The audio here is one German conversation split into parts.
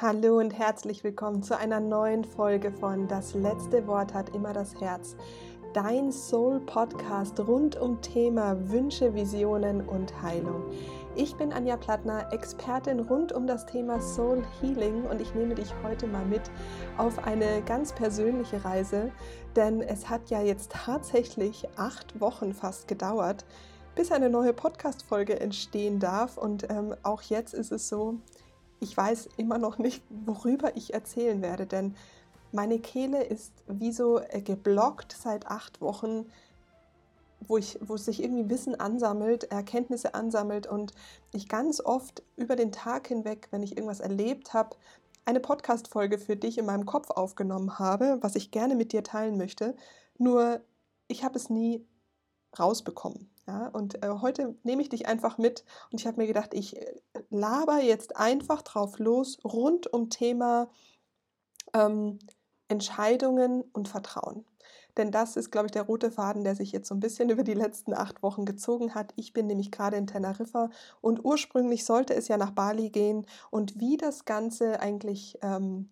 Hallo und herzlich willkommen zu einer neuen Folge von Das letzte Wort hat immer das Herz. Dein Soul Podcast rund um Thema Wünsche, Visionen und Heilung. Ich bin Anja Plattner, Expertin rund um das Thema Soul Healing und ich nehme dich heute mal mit auf eine ganz persönliche Reise, denn es hat ja jetzt tatsächlich acht Wochen fast gedauert, bis eine neue Podcast-Folge entstehen darf und ähm, auch jetzt ist es so, ich weiß immer noch nicht, worüber ich erzählen werde, denn meine Kehle ist wie so äh, geblockt seit acht Wochen, wo, ich, wo sich irgendwie Wissen ansammelt, Erkenntnisse ansammelt und ich ganz oft über den Tag hinweg, wenn ich irgendwas erlebt habe, eine Podcast-Folge für dich in meinem Kopf aufgenommen habe, was ich gerne mit dir teilen möchte. Nur ich habe es nie rausbekommen. Ja, und äh, heute nehme ich dich einfach mit und ich habe mir gedacht, ich äh, laber jetzt einfach drauf los rund um Thema ähm, Entscheidungen und Vertrauen. Denn das ist, glaube ich, der rote Faden, der sich jetzt so ein bisschen über die letzten acht Wochen gezogen hat. Ich bin nämlich gerade in Teneriffa und ursprünglich sollte es ja nach Bali gehen. Und wie das Ganze eigentlich ähm,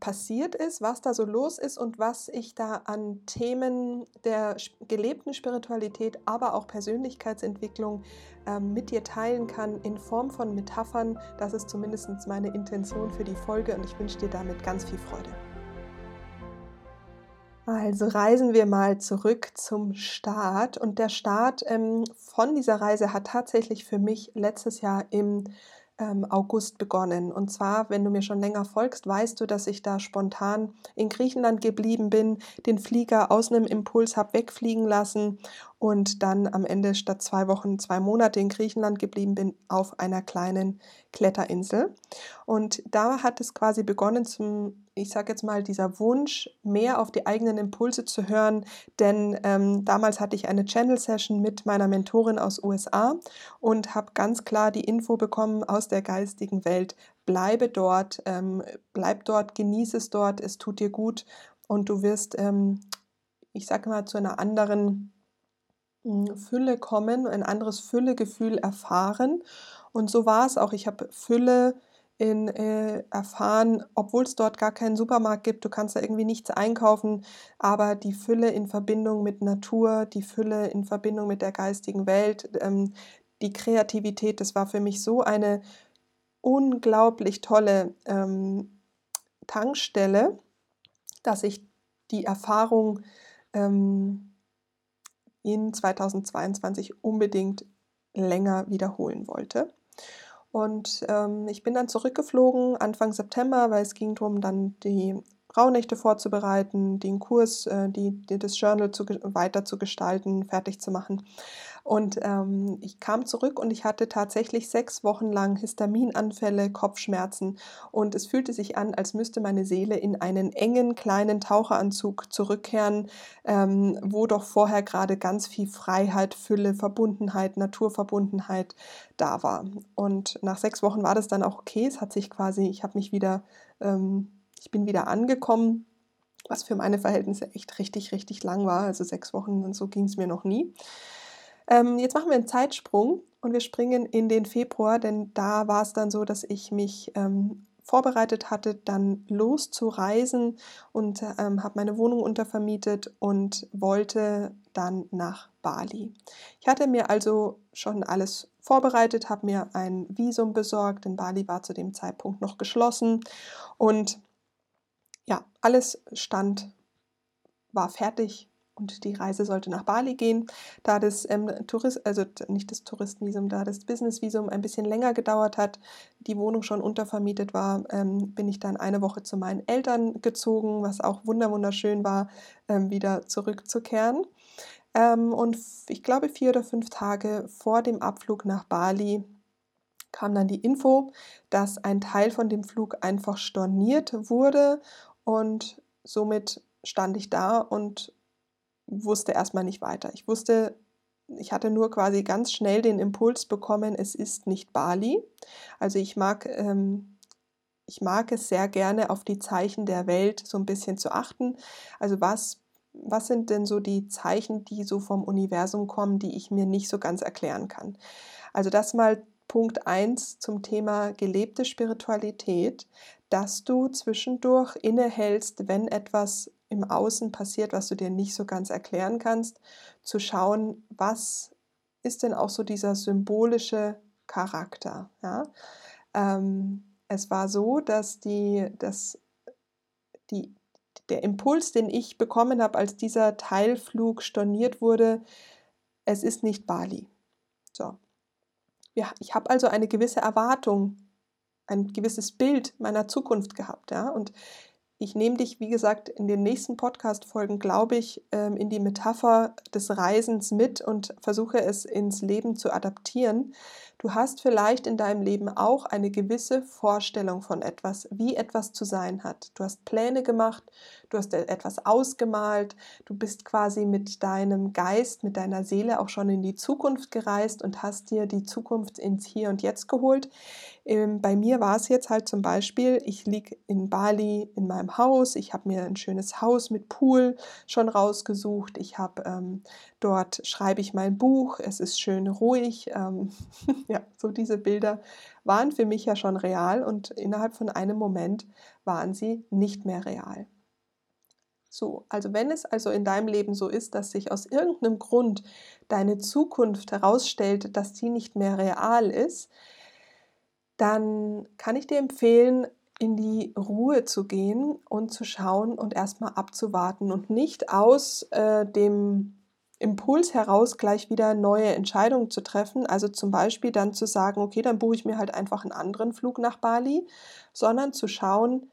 passiert ist, was da so los ist und was ich da an Themen der gelebten Spiritualität, aber auch Persönlichkeitsentwicklung äh, mit dir teilen kann in Form von Metaphern. Das ist zumindest meine Intention für die Folge und ich wünsche dir damit ganz viel Freude. Also reisen wir mal zurück zum Start. Und der Start ähm, von dieser Reise hat tatsächlich für mich letztes Jahr im ähm, August begonnen. Und zwar, wenn du mir schon länger folgst, weißt du, dass ich da spontan in Griechenland geblieben bin, den Flieger aus einem Impuls habe wegfliegen lassen und dann am Ende statt zwei Wochen zwei Monate in Griechenland geblieben bin auf einer kleinen Kletterinsel. Und da hat es quasi begonnen zum ich sage jetzt mal, dieser Wunsch, mehr auf die eigenen Impulse zu hören, denn ähm, damals hatte ich eine Channel-Session mit meiner Mentorin aus USA und habe ganz klar die Info bekommen aus der geistigen Welt, bleibe dort, ähm, bleib dort, genieße es dort, es tut dir gut und du wirst, ähm, ich sage mal, zu einer anderen hm, Fülle kommen, ein anderes Füllegefühl erfahren. Und so war es auch. Ich habe Fülle in, äh, erfahren, obwohl es dort gar keinen Supermarkt gibt, du kannst da irgendwie nichts einkaufen, aber die Fülle in Verbindung mit Natur, die Fülle in Verbindung mit der geistigen Welt, ähm, die Kreativität, das war für mich so eine unglaublich tolle ähm, Tankstelle, dass ich die Erfahrung ähm, in 2022 unbedingt länger wiederholen wollte. Und ähm, ich bin dann zurückgeflogen Anfang September, weil es ging darum, dann die Rauhnächte vorzubereiten, den Kurs, äh, die, die, das Journal zu, weiter zu gestalten, fertig zu machen. Und ähm, ich kam zurück und ich hatte tatsächlich sechs Wochen lang Histaminanfälle, Kopfschmerzen und es fühlte sich an, als müsste meine Seele in einen engen kleinen Taucheranzug zurückkehren, ähm, wo doch vorher gerade ganz viel Freiheit, Fülle, Verbundenheit, Naturverbundenheit da war. Und nach sechs Wochen war das dann auch okay. Es hat sich quasi, ich habe mich wieder, ähm, ich bin wieder angekommen was für meine Verhältnisse echt richtig, richtig lang war. Also sechs Wochen und so ging es mir noch nie. Ähm, jetzt machen wir einen Zeitsprung und wir springen in den Februar, denn da war es dann so, dass ich mich ähm, vorbereitet hatte, dann loszureisen und ähm, habe meine Wohnung untervermietet und wollte dann nach Bali. Ich hatte mir also schon alles vorbereitet, habe mir ein Visum besorgt, denn Bali war zu dem Zeitpunkt noch geschlossen und ja, alles stand, war fertig, und die Reise sollte nach Bali gehen. Da das ähm, Tourist, also nicht das Touristenvisum, da das Businessvisum ein bisschen länger gedauert hat, die Wohnung schon untervermietet war, ähm, bin ich dann eine Woche zu meinen Eltern gezogen, was auch wunderschön war, ähm, wieder zurückzukehren. Ähm, und ich glaube, vier oder fünf Tage vor dem Abflug nach Bali kam dann die Info, dass ein Teil von dem Flug einfach storniert wurde und somit stand ich da und wusste erstmal nicht weiter. Ich wusste, ich hatte nur quasi ganz schnell den Impuls bekommen, es ist nicht Bali. Also ich mag, ähm, ich mag es sehr gerne, auf die Zeichen der Welt so ein bisschen zu achten. Also was, was sind denn so die Zeichen, die so vom Universum kommen, die ich mir nicht so ganz erklären kann? Also das mal Punkt 1 zum Thema gelebte Spiritualität, dass du zwischendurch innehältst, wenn etwas im Außen passiert, was du dir nicht so ganz erklären kannst, zu schauen, was ist denn auch so dieser symbolische Charakter. Ja? Ähm, es war so, dass, die, dass die, der Impuls, den ich bekommen habe, als dieser Teilflug storniert wurde, es ist nicht Bali. So. Ja, ich habe also eine gewisse Erwartung, ein gewisses Bild meiner Zukunft gehabt. Ja? Und ich nehme dich, wie gesagt, in den nächsten Podcast-Folgen, glaube ich, ähm, in die Metapher des Reisens mit und versuche es ins Leben zu adaptieren. Du hast vielleicht in deinem Leben auch eine gewisse Vorstellung von etwas, wie etwas zu sein hat. Du hast Pläne gemacht, du hast etwas ausgemalt, du bist quasi mit deinem Geist, mit deiner Seele auch schon in die Zukunft gereist und hast dir die Zukunft ins Hier und Jetzt geholt. Ähm, bei mir war es jetzt halt zum Beispiel, ich liege in Bali in meinem Haus, ich habe mir ein schönes Haus mit Pool schon rausgesucht, ich habe ähm, dort schreibe ich mein Buch, es ist schön ruhig. Ähm, ja, so diese Bilder waren für mich ja schon real und innerhalb von einem Moment waren sie nicht mehr real. So, also wenn es also in deinem Leben so ist, dass sich aus irgendeinem Grund deine Zukunft herausstellt, dass sie nicht mehr real ist, dann kann ich dir empfehlen, in die Ruhe zu gehen und zu schauen und erstmal abzuwarten und nicht aus äh, dem Impuls heraus gleich wieder neue Entscheidungen zu treffen. Also zum Beispiel dann zu sagen, okay, dann buche ich mir halt einfach einen anderen Flug nach Bali, sondern zu schauen,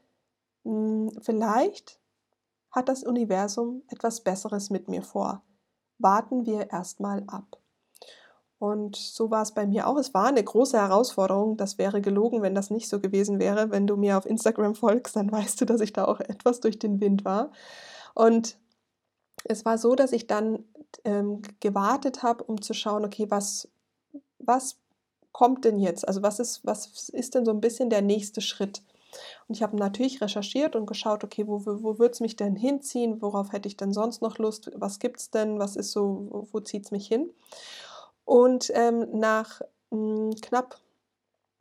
hm, vielleicht hat das Universum etwas Besseres mit mir vor. Warten wir erstmal ab. Und so war es bei mir auch. Es war eine große Herausforderung. Das wäre gelogen, wenn das nicht so gewesen wäre. Wenn du mir auf Instagram folgst, dann weißt du, dass ich da auch etwas durch den Wind war. Und es war so, dass ich dann ähm, gewartet habe, um zu schauen, okay, was, was kommt denn jetzt? Also was ist, was ist denn so ein bisschen der nächste Schritt? Und ich habe natürlich recherchiert und geschaut, okay, wo, wo würde es mich denn hinziehen? Worauf hätte ich denn sonst noch Lust? Was gibt es denn? Was ist so, wo, wo zieht es mich hin? Und ähm, nach mh, hm, knapp,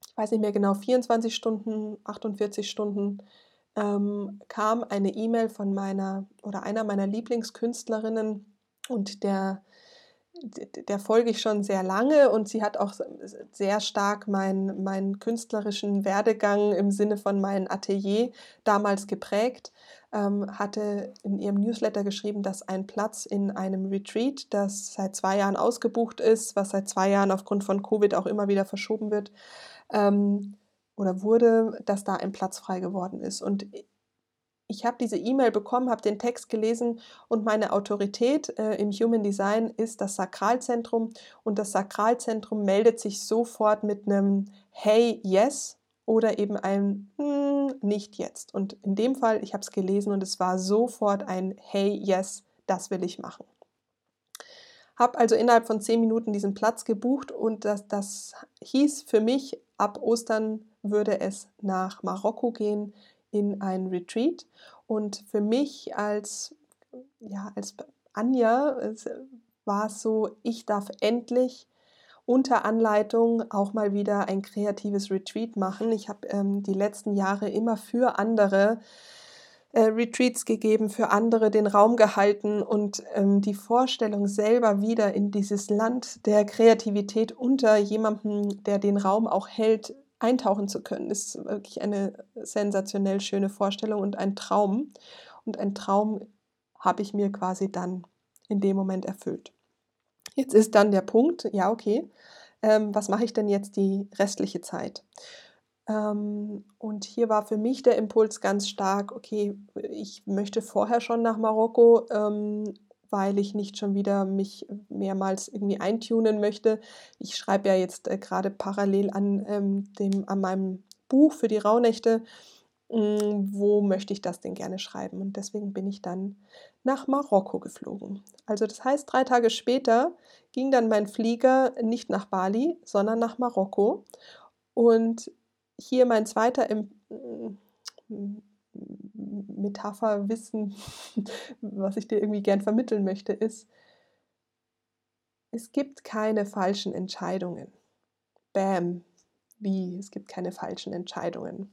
ich weiß nicht mehr genau, 24 Stunden, 48 Stunden ähm, kam eine E-Mail von meiner oder einer meiner Lieblingskünstlerinnen und der, der folge ich schon sehr lange und sie hat auch sehr stark meinen mein künstlerischen Werdegang im Sinne von meinem Atelier damals geprägt. Ähm, hatte in ihrem Newsletter geschrieben, dass ein Platz in einem Retreat, das seit zwei Jahren ausgebucht ist, was seit zwei Jahren aufgrund von Covid auch immer wieder verschoben wird, ähm, oder wurde, dass da ein Platz frei geworden ist. Und ich habe diese E-Mail bekommen, habe den Text gelesen und meine Autorität äh, im Human Design ist das Sakralzentrum und das Sakralzentrum meldet sich sofort mit einem Hey, yes oder eben ein hm, Nicht jetzt. Und in dem Fall, ich habe es gelesen und es war sofort ein Hey, yes, das will ich machen. Habe also innerhalb von zehn Minuten diesen Platz gebucht und das, das hieß für mich, ab Ostern würde es nach Marokko gehen in ein Retreat. Und für mich als, ja, als Anja war es so, ich darf endlich unter Anleitung auch mal wieder ein kreatives Retreat machen. Ich habe ähm, die letzten Jahre immer für andere äh, Retreats gegeben, für andere den Raum gehalten und ähm, die Vorstellung selber wieder in dieses Land der Kreativität unter jemandem, der den Raum auch hält, eintauchen zu können, ist wirklich eine sensationell schöne Vorstellung und ein Traum. Und ein Traum habe ich mir quasi dann in dem Moment erfüllt. Jetzt ist dann der Punkt, ja, okay, ähm, was mache ich denn jetzt die restliche Zeit? Ähm, und hier war für mich der Impuls ganz stark, okay, ich möchte vorher schon nach Marokko ähm, weil ich nicht schon wieder mich mehrmals irgendwie eintunen möchte. Ich schreibe ja jetzt äh, gerade parallel an, ähm, dem, an meinem Buch für die Rauhnächte, mh, hm, wo möchte ich das denn gerne schreiben. Und deswegen bin ich dann nach Marokko geflogen. Also das heißt, drei Tage später ging dann mein Flieger nicht nach Bali, sondern nach Marokko. Und hier mein zweiter Im hm, Metapherwissen, was ich dir irgendwie gern vermitteln möchte, ist, es gibt keine falschen Entscheidungen. Bam, wie, es gibt keine falschen Entscheidungen.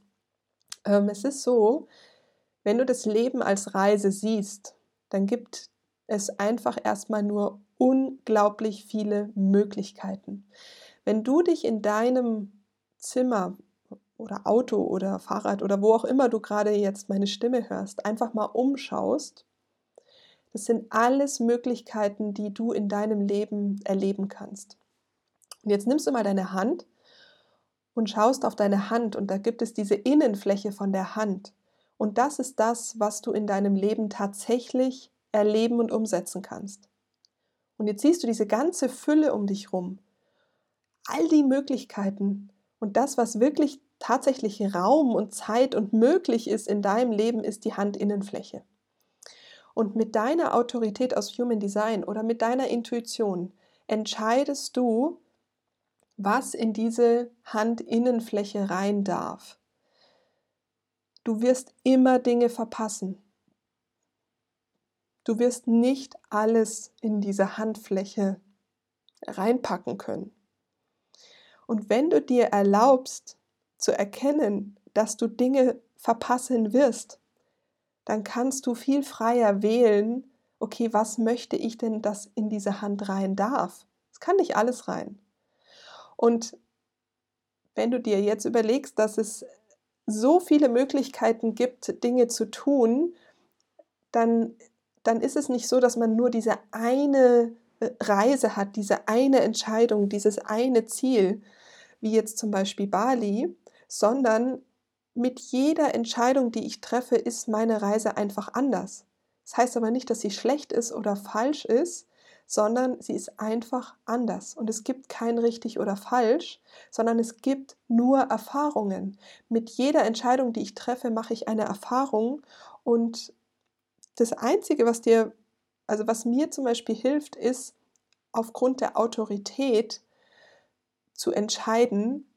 Ähm, es ist so, wenn du das Leben als Reise siehst, dann gibt es einfach erstmal nur unglaublich viele Möglichkeiten. Wenn du dich in deinem Zimmer oder Auto oder Fahrrad oder wo auch immer du gerade jetzt meine Stimme hörst, einfach mal umschaust, das sind alles Möglichkeiten, die du in deinem Leben erleben kannst. Und jetzt nimmst du mal deine Hand und schaust auf deine Hand und da gibt es diese Innenfläche von der Hand. Und das ist das, was du in deinem Leben tatsächlich erleben und umsetzen kannst. Und jetzt siehst du diese ganze Fülle um dich rum. All die Möglichkeiten und das, was wirklich tatsächlich Raum und Zeit und möglich ist in deinem Leben, ist die Handinnenfläche. Und mit deiner Autorität aus Human Design oder mit deiner Intuition entscheidest du, was in diese Handinnenfläche rein darf. Du wirst immer Dinge verpassen. Du wirst nicht alles in diese Handfläche reinpacken können. Und wenn du dir erlaubst zu erkennen, dass du Dinge verpassen wirst, dann kannst du viel freier wählen, okay, was möchte ich denn, dass in diese Hand rein darf? Es kann nicht alles rein. Und wenn du dir jetzt überlegst, dass es so viele Möglichkeiten gibt, Dinge zu tun, dann dann ist es nicht so, dass man nur diese eine äh, Reise hat, diese eine Entscheidung, dieses eine Ziel, wie jetzt zum Beispiel Bali, sondern mit jeder Entscheidung, die ich treffe, ist meine Reise einfach anders. Das heißt aber nicht, dass sie schlecht ist oder falsch ist, sondern sie ist einfach anders. Und es gibt kein richtig oder falsch, sondern es gibt nur Erfahrungen. Mit jeder Entscheidung, die ich treffe, mache ich eine Erfahrung und das Einzige, was dir, also was mir zum Beispiel hilft, ist aufgrund der Autorität zu entscheiden,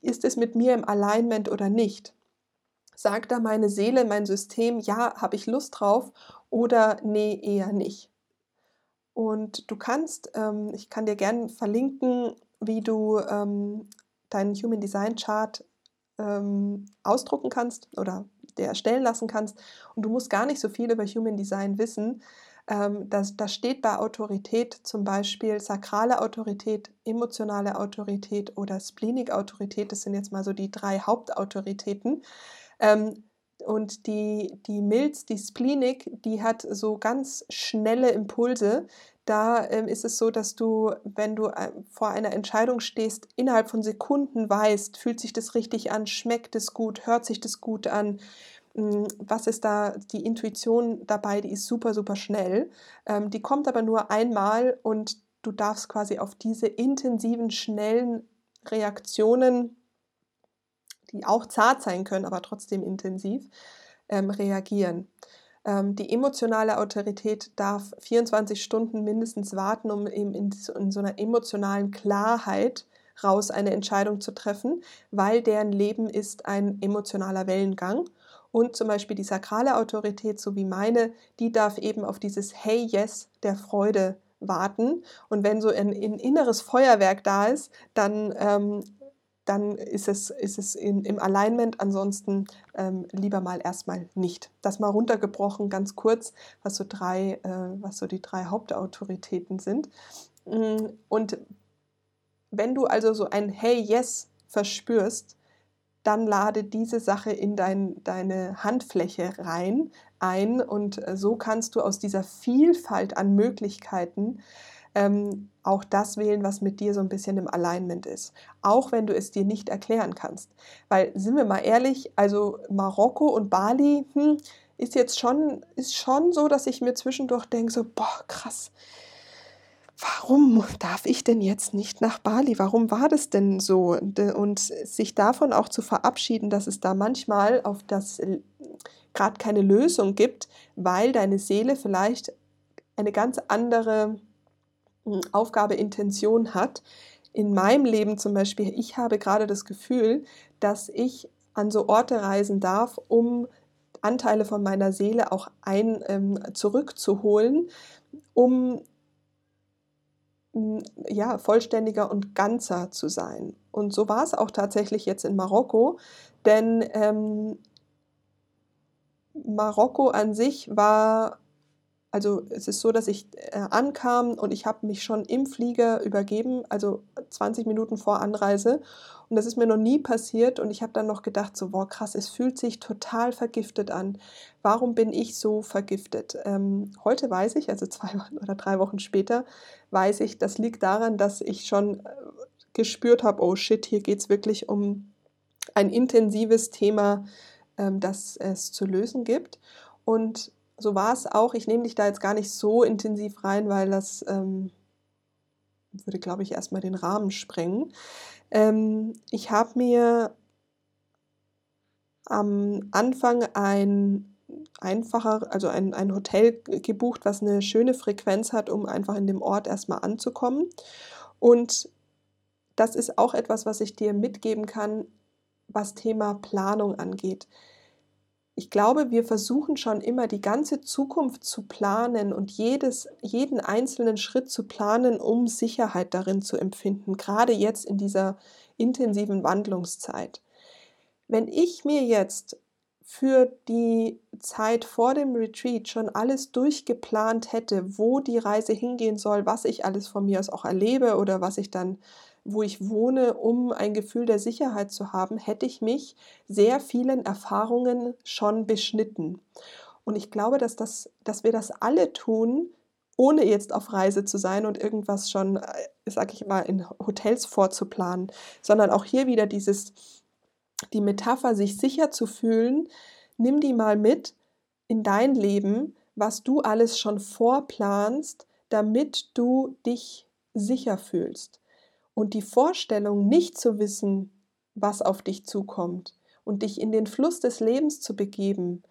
ist es mit mir im Alignment oder nicht. Sagt da meine Seele, mein System, ja, habe ich Lust drauf oder nee, eher nicht. Und du kannst, ähm, ich kann dir gerne verlinken, wie du ähm, deinen Human Design Chart ähm, ausdrucken kannst oder dir erstellen lassen kannst. Und du musst gar nicht so viel über Human Design wissen. Ähm, das, das steht bei Autorität zum Beispiel sakrale Autorität, emotionale Autorität oder Splenic Autorität. Das sind jetzt mal so die drei Hauptautoritäten. Ähm, und die, die Milz, die Splenic, die hat so ganz schnelle Impulse. Da ähm, ist es so, dass du, wenn du äh, vor einer Entscheidung stehst, innerhalb von Sekunden weißt, fühlt sich das richtig an, schmeckt es gut, hört sich das gut an, was ist da die Intuition dabei, die ist super, super schnell. Ähm, die kommt aber nur einmal und du darfst quasi auf diese intensiven, schnellen Reaktionen die auch zart sein können, aber trotzdem intensiv, ähm, reagieren. Ähm, die emotionale Autorität darf 24 Stunden mindestens warten, um eben in so einer emotionalen Klarheit raus eine Entscheidung zu treffen, weil deren Leben ist ein emotionaler Wellengang. Und zum Beispiel die sakrale Autorität, so wie meine, die darf eben auf dieses Hey Yes der Freude warten. Und wenn so ein, ein inneres Feuerwerk da ist, dann ähm, dann ist es, ist es in, im Alignment. Ansonsten ähm, lieber mal erstmal nicht. Das mal runtergebrochen, ganz kurz, was so, drei, äh, was so die drei Hauptautoritäten sind. Mm, und wenn du also so ein Hey Yes verspürst, dann lade diese Sache in dein, deine Handfläche rein ein und äh, so kannst du aus dieser Vielfalt an Möglichkeiten ähm, auch das wählen, was mit dir so ein bisschen im Alignment ist. Auch wenn du es dir nicht erklären kannst. Weil, sind wir mal ehrlich, also Marokko und Bali hm, ist jetzt schon, ist schon so, dass ich mir zwischendurch denke, so, boah, krass. Warum darf ich denn jetzt nicht nach Bali? Warum war das denn so? Und sich davon auch zu verabschieden, dass es da manchmal auf das gerade keine Lösung gibt, weil deine Seele vielleicht eine ganz andere Aufgabe, Intention hat. In meinem Leben zum Beispiel, ich habe gerade das Gefühl, dass ich an so Orte reisen darf, um Anteile von meiner Seele auch ein, ähm, zurückzuholen, um ja, vollständiger und ganzer zu sein. Und so war es auch tatsächlich jetzt in Marokko, denn ähm, Marokko an sich war also es ist so, dass ich äh, ankam und ich habe mich schon im Flieger übergeben, also 20 Minuten vor Anreise. Und das ist mir noch nie passiert. Und ich habe dann noch gedacht, so, boah, krass, es fühlt sich total vergiftet an. Warum bin ich so vergiftet? Ähm, heute weiß ich, also zwei oder drei Wochen später, weiß ich, das liegt daran, dass ich schon äh, gespürt habe, oh shit, hier geht es wirklich um ein intensives Thema, ähm, das es zu lösen gibt. Und so war es auch. Ich nehme dich da jetzt gar nicht so intensiv rein, weil das ähm, würde, glaube ich, erstmal den Rahmen sprengen. Ähm, ich habe mir am Anfang ein einfacher, also ein, ein Hotel gebucht, was eine schöne Frequenz hat, um einfach in dem Ort erstmal anzukommen. Und das ist auch etwas, was ich dir mitgeben kann, was Thema Planung angeht ich glaube, wir versuchen schon immer die ganze Zukunft zu planen und jedes, jeden einzelnen Schritt zu planen, um Sicherheit darin zu empfinden, gerade jetzt in dieser intensiven Wandlungszeit. Wenn ich mir jetzt für die Zeit vor dem Retreat schon alles durchgeplant hätte, wo die Reise hingehen soll, was ich alles von mir aus auch erlebe oder was ich dann wo ich wohne, um ein Gefühl der Sicherheit zu haben, hätte ich mich sehr vielen Erfahrungen schon beschnitten. Und ich glaube, dass, das, dass wir das alle tun, ohne jetzt auf Reise zu sein und irgendwas schon, äh, sag ich mal, in Hotels vorzuplanen, sondern auch hier wieder dieses, die Metapher, sich sicher zu fühlen, nimm die mal mit in dein Leben, was du alles schon vorplanst, damit du dich sicher fühlst. Und die Vorstellung, nicht zu wissen, was auf dich zukommt und dich in den Fluss des Lebens zu begeben,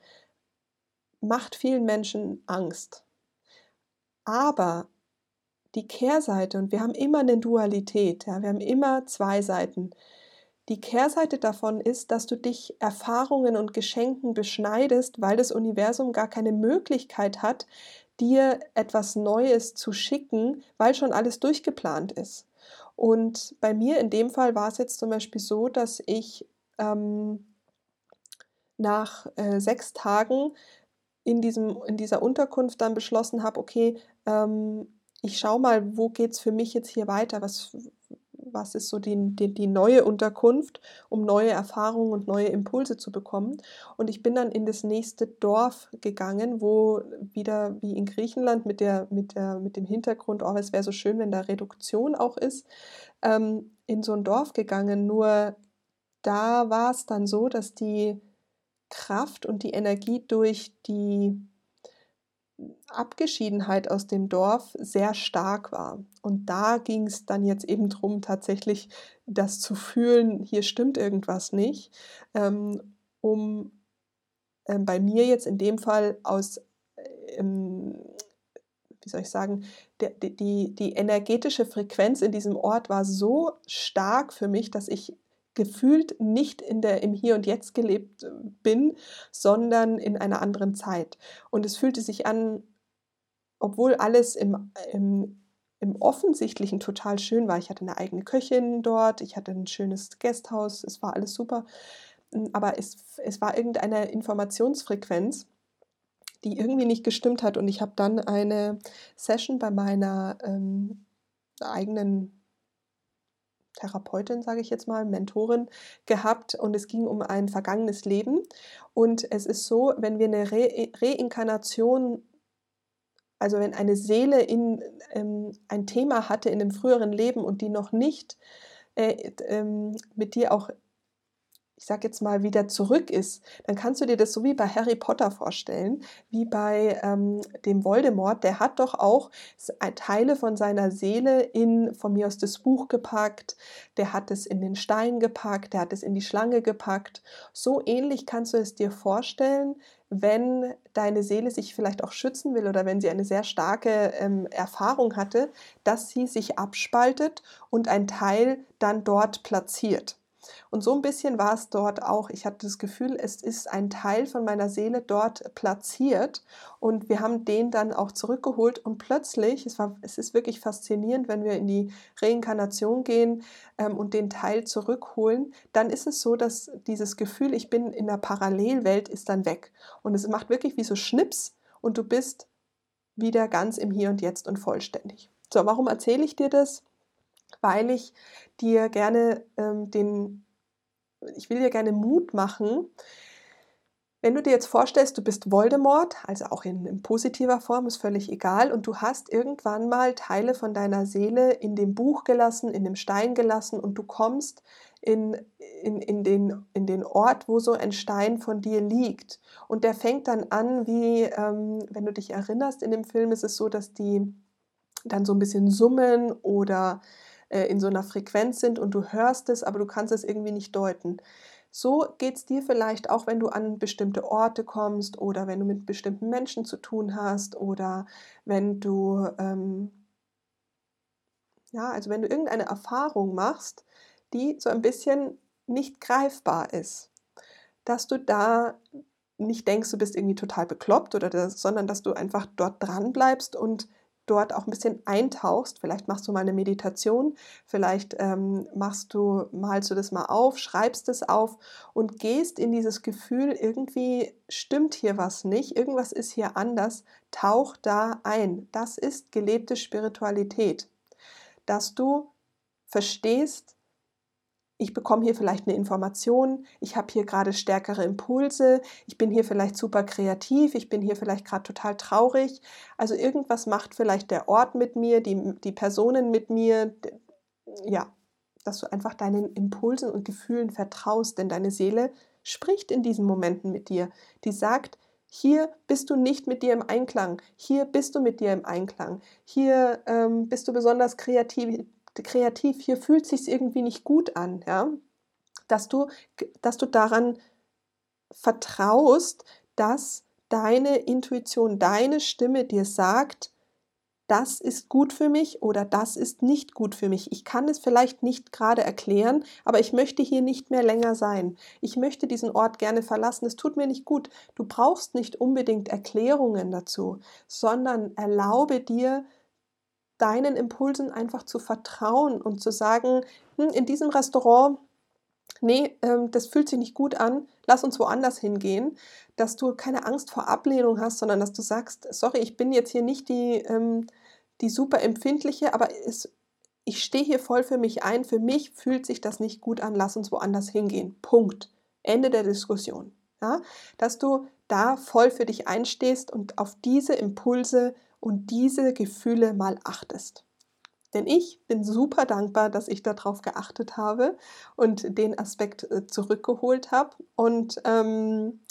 macht vielen Menschen Angst. Aber die Kehrseite, und wir haben immer eine Dualität, ja, wir haben immer zwei Seiten. Die Kehrseite davon ist, dass du dich Erfahrungen und Geschenken beschneidest, weil das Universum gar keine Möglichkeit hat, dir etwas Neues zu schicken, weil schon alles durchgeplant ist. Und bei mir in dem Fall war es jetzt zum Beispiel so, dass ich ähm, nach äh, sechs Tagen in, diesem, in dieser Unterkunft dann beschlossen habe, okay, ähm, ich schaue mal, wo geht es für mich jetzt hier weiter, was, was ist so die, die, die, neue Unterkunft, um neue Erfahrungen und neue Impulse zu bekommen. Und ich bin dann in das nächste Dorf gegangen, wo wieder wie in Griechenland mit, der, mit, der, mit dem Hintergrund, oh, es wäre so schön, wenn da Reduktion auch ist, ähm, in so ein Dorf gegangen. Nur da war es dann so, dass die Kraft und die Energie durch die Abgeschiedenheit aus dem Dorf sehr stark war. Und da ging es dann jetzt eben darum, tatsächlich das zu fühlen, hier stimmt irgendwas nicht, ähm, um ähm, bei mir jetzt in dem Fall aus, ähm, wie soll ich sagen, der, die, die energetische Frequenz in diesem Ort war so stark für mich, dass ich gefühlt nicht in der, im Hier und Jetzt gelebt äh, bin, sondern in einer anderen Zeit. Und es fühlte sich an, obwohl alles im, im, im Offensichtlichen total schön war. Ich hatte eine eigene Köchin dort, ich hatte ein schönes Gasthaus, es war alles super. Hm, aber es, es war irgendeine Informationsfrequenz, die irgendwie nicht gestimmt hat. Und ich habe dann eine Session bei meiner ähm, eigenen Therapeutin, sage ich jetzt mal, Mentorin gehabt und es ging um ein vergangenes Leben. Und es ist so, wenn wir eine Re Reinkarnation, also wenn eine Seele in, ähm, ein Thema hatte in einem früheren Leben und die noch nicht äh, ähm, mit dir auch ich sag jetzt mal, wieder zurück ist, dann kannst du dir das so wie bei Harry Potter vorstellen, wie bei ähm, dem Voldemort. Der hat doch auch Teile von seiner Seele in, von mir aus das Buch gepackt, der hat es in den Stein gepackt, der hat es in die Schlange gepackt. So ähnlich kannst du es dir vorstellen, wenn deine Seele sich vielleicht auch schützen will oder wenn sie eine sehr starke ähm, Erfahrung hatte, dass sie sich abspaltet und ein Teil dann dort platziert. Und so ein bisschen war es dort auch. Ich hatte das Gefühl, es ist ein Teil von meiner Seele dort platziert und wir haben den dann auch zurückgeholt und plötzlich, es, war, es ist wirklich faszinierend, wenn wir in die Reinkarnation gehen ähm, und den Teil zurückholen, dann ist es so, dass dieses Gefühl, ich bin in der Parallelwelt, ist dann weg. Und es macht wirklich wie so Schnips und du bist wieder ganz im Hier und Jetzt und vollständig. So, warum erzähle ich dir das? Weil ich dir gerne ähm, den, ich will dir gerne Mut machen, wenn du dir jetzt vorstellst, du bist Voldemort, also auch in, in, positiver Form, ist völlig egal, und du hast irgendwann mal Teile von deiner Seele in dem Buch gelassen, in dem Stein gelassen und du kommst in, in, in, den, in den Ort, wo so ein Stein von dir liegt. Und der fängt dann an, wie, ähm, wenn du dich erinnerst, in dem Film ist es so, dass die dann so ein bisschen summen oder äh, in so einer Frequenz sind und du hörst es, aber du kannst es irgendwie nicht deuten. So geht es dir vielleicht auch, wenn du an bestimmte Orte kommst oder wenn du mit bestimmten Menschen zu tun hast oder wenn du, ähm, ja, also wenn du irgendeine Erfahrung machst, die so ein bisschen nicht greifbar ist, dass du da nicht denkst, du bist irgendwie total bekloppt oder das, sondern dass du einfach dort dran bleibst und dort auch ein bisschen eintauchst. Vielleicht machst du mal eine Meditation, vielleicht ähm, machst du, malst du das mal auf, schreibst es auf und gehst in dieses Gefühl, irgendwie stimmt hier was nicht, irgendwas ist hier anders, tauch da ein. Das ist gelebte Spiritualität. Dass du verstehst, ich bekomme hier vielleicht eine Information, ich habe hier gerade stärkere Impulse, ich bin hier vielleicht super kreativ, ich bin hier vielleicht gerade total traurig. Also irgendwas macht vielleicht der Ort mit mir, die, die Personen mit mir. Ja, dass du einfach deinen Impulsen und Gefühlen vertraust, denn deine Seele spricht in diesen Momenten mit dir. Die sagt, hier bist du nicht mit dir im Einklang, hier bist du mit dir im Einklang, hier ähm, bist du besonders kreativ, kreativ, hier fühlt sich irgendwie nicht gut an, ja, dass du, dass du daran vertraust, dass deine Intuition, deine Stimme dir sagt, das ist gut für mich oder das ist nicht gut für mich. Ich kann es vielleicht nicht gerade erklären, aber ich möchte hier nicht mehr länger sein. Ich möchte diesen Ort gerne verlassen. Es tut mir nicht gut. Du brauchst nicht unbedingt Erklärungen dazu, sondern erlaube dir deinen Impulsen einfach zu vertrauen und zu sagen, hm, in diesem Restaurant, nee, ähm, das fühlt sich nicht gut an, lass uns woanders hingehen, dass du keine Angst vor Ablehnung hast, sondern dass du sagst, sorry, ich bin jetzt hier nicht die, ähm, die super empfindliche, aber es, ich stehe hier voll für mich ein, für mich fühlt sich das nicht gut an, lass uns woanders hingehen. Punkt. Ende der Diskussion. Ja? Dass du da voll für dich einstehst und auf diese Impulse und diese Gefühle mal achtest. Denn ich bin super dankbar, dass ich darauf geachtet habe und den Aspekt äh, zurückgeholt habe. Und ähm,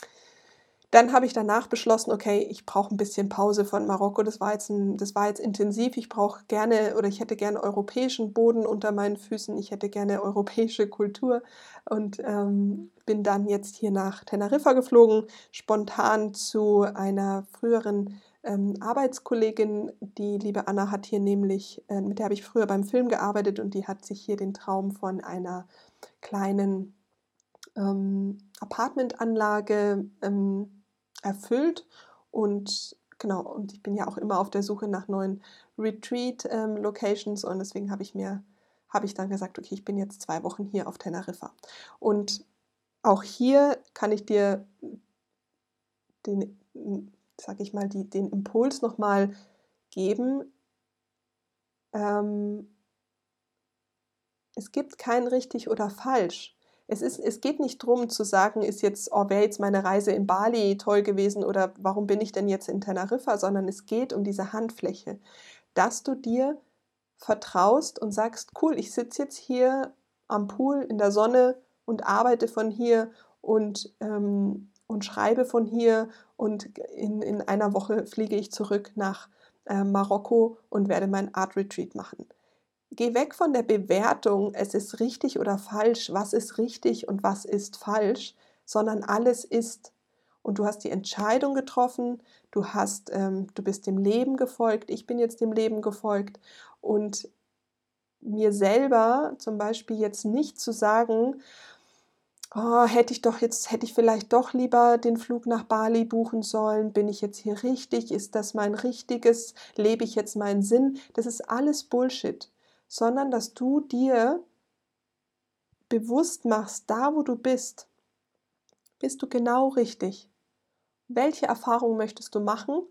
dann habe ich danach beschlossen, okay, ich brauche ein bisschen Pause von Marokko. Das war jetzt, ein, das war jetzt intensiv. Ich brauche gerne oder ich hätte gerne europäischen Boden unter meinen Füßen. Ich hätte gerne europäische Kultur und ähm, bin dann jetzt hier nach Teneriffa geflogen, spontan zu einer früheren ähm, Arbeitskollegin, die liebe Anna hat hier nämlich, äh, mit der habe ich früher beim Film gearbeitet und die hat sich hier den Traum von einer kleinen ähm, Apartmentanlage ähm, erfüllt und genau, und ich bin ja auch immer auf der Suche nach neuen Retreat-Locations ähm, und deswegen habe ich mir, habe ich dann gesagt, okay, ich bin jetzt zwei Wochen hier auf Teneriffa. Und auch hier kann ich dir den sage ich mal, die, den Impuls nochmal geben. Ähm, es gibt kein richtig oder falsch. Es, ist, es geht nicht darum zu sagen, ist jetzt, oh, wäre jetzt meine Reise in Bali toll gewesen oder warum bin ich denn jetzt in Teneriffa, sondern es geht um diese Handfläche, dass du dir vertraust und sagst, cool, ich sitze jetzt hier am Pool in der Sonne und arbeite von hier und ähm, und schreibe von hier und in, in einer Woche fliege ich zurück nach äh, Marokko und werde mein Art Retreat machen. Geh weg von der Bewertung, es ist richtig oder falsch, was ist richtig und was ist falsch, sondern alles ist. Und du hast die Entscheidung getroffen, du hast, ähm, du bist dem Leben gefolgt, ich bin jetzt dem Leben gefolgt und mir selber zum Beispiel jetzt nicht zu sagen, oh, hätte ich doch jetzt, hätte ich vielleicht doch lieber den Flug nach Bali buchen sollen, bin ich jetzt hier richtig, ist das mein richtiges, lebe ich jetzt meinen Sinn, das ist alles Bullshit, sondern dass du dir bewusst machst, da wo du bist, bist du genau richtig. Welche Erfahrung möchtest du machen?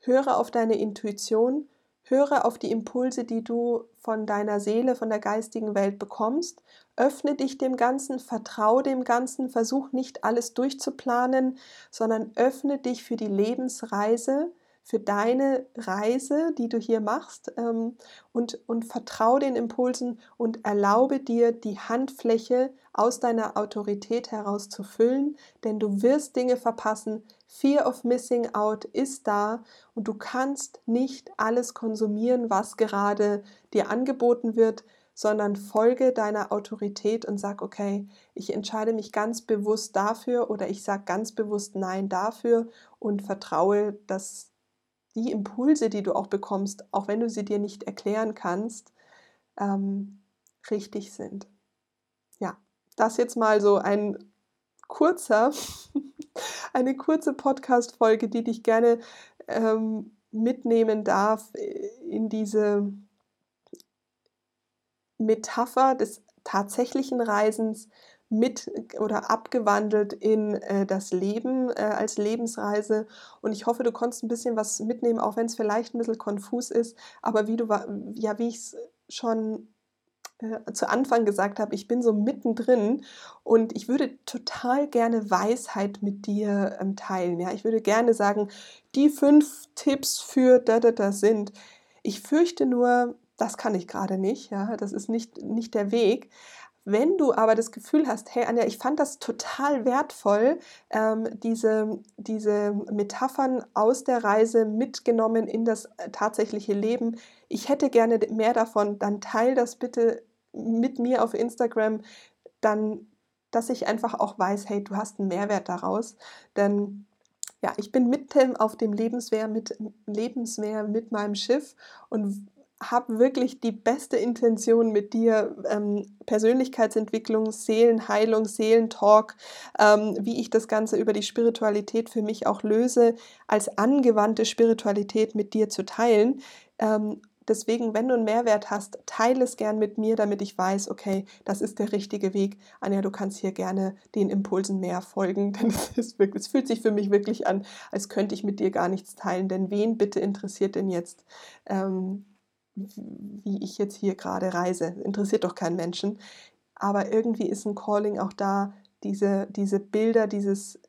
Höre auf deine Intuition, höre auf die Impulse, die du von deiner Seele, von der geistigen Welt bekommst. Öffne dich dem Ganzen, vertraue dem Ganzen, versuch nicht alles durchzuplanen, sondern öffne dich für die Lebensreise, für deine Reise, die du hier machst ähm, und, und vertraue den Impulsen und erlaube dir, die Handfläche aus deiner Autorität heraus zu füllen, denn du wirst Dinge verpassen. Fear of Missing Out ist da und du kannst nicht alles konsumieren, was gerade dir angeboten wird, sondern folge deiner Autorität und sag, okay, ich entscheide mich ganz bewusst dafür oder ich sage ganz bewusst Nein dafür und vertraue, dass die Impulse, die du auch bekommst, auch wenn du sie dir nicht erklären kannst, ähm, richtig sind. Ja, das jetzt mal so ein kurzer, eine kurze Podcast-Folge, die dich gerne ähm, mitnehmen darf in diese Metapher des tatsächlichen Reisens, mit oder abgewandelt in äh, das Leben äh, als Lebensreise. Und ich hoffe, du konntest ein bisschen was mitnehmen, auch wenn es vielleicht ein bisschen konfus ist. Aber wie du ja, wie ich es schon äh, zu Anfang gesagt habe, ich bin so mittendrin und ich würde total gerne Weisheit mit dir ähm, teilen. Ja, ich würde gerne sagen, die fünf Tipps für da da da sind. Ich fürchte nur, das kann ich gerade nicht. Ja, das ist nicht, nicht der Weg. Wenn du aber das Gefühl hast, hey Anja, ich fand das total wertvoll, ähm, diese, diese Metaphern aus der Reise mitgenommen in das äh, tatsächliche Leben, ich hätte gerne mehr davon, dann teile das bitte mit mir auf Instagram, dann, dass ich einfach auch weiß, hey, du hast einen Mehrwert daraus. Denn ja, ich bin mitten auf dem Lebenswehr mit, Lebenswehr mit meinem Schiff und habe wirklich die beste Intention mit dir, ähm, Persönlichkeitsentwicklung, Seelenheilung, Seelentalk, ähm, wie ich das Ganze über die Spiritualität für mich auch löse, als angewandte Spiritualität mit dir zu teilen. Ähm, deswegen, wenn du einen Mehrwert hast, teile es gern mit mir, damit ich weiß, okay, das ist der richtige Weg. Anja, du kannst hier gerne den Impulsen mehr folgen, denn es, wirklich, es fühlt sich für mich wirklich an, als könnte ich mit dir gar nichts teilen. Denn wen bitte interessiert denn jetzt? Ähm, wie ich jetzt hier gerade reise. Interessiert doch keinen Menschen. Aber irgendwie ist ein Calling auch da, diese, diese Bilder, dieses,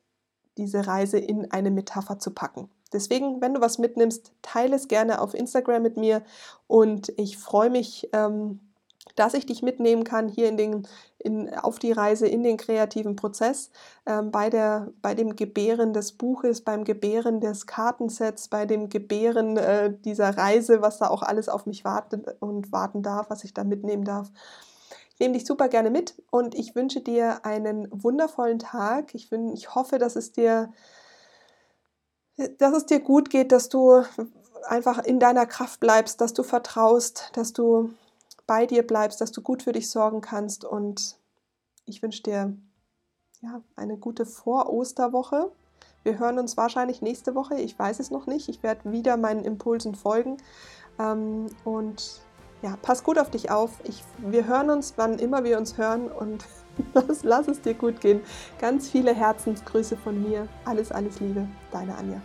diese Reise in eine Metapher zu packen. Deswegen, wenn du was mitnimmst, teile es gerne auf Instagram mit mir und ich freue mich, ähm, dass ich dich mitnehmen kann hier in den, in, auf die Reise in den kreativen Prozess, ähm, bei, der, bei dem Gebären des Buches, beim Gebären des Kartensets, bei dem Gebären äh, dieser Reise, was da auch alles auf mich wartet und warten darf, was ich da mitnehmen darf. Ich nehme dich super gerne mit und ich wünsche dir einen wundervollen Tag. Ich, bin, ich hoffe, dass es dir dass es dir gut geht, dass du einfach in deiner Kraft bleibst, dass du vertraust, dass du bei dir bleibst, dass du gut für dich sorgen kannst. Und ich wünsche dir ja, eine gute Vor-Osterwoche. Wir hören uns wahrscheinlich nächste Woche. Ich weiß es noch nicht. Ich werde wieder meinen Impulsen folgen. Ähm, und ja, pass gut auf dich auf. Ich, wir hören uns, wann immer wir uns hören. Und lass, lass es dir gut gehen. Ganz viele Herzensgrüße von mir. Alles, alles Liebe. Deine Anja.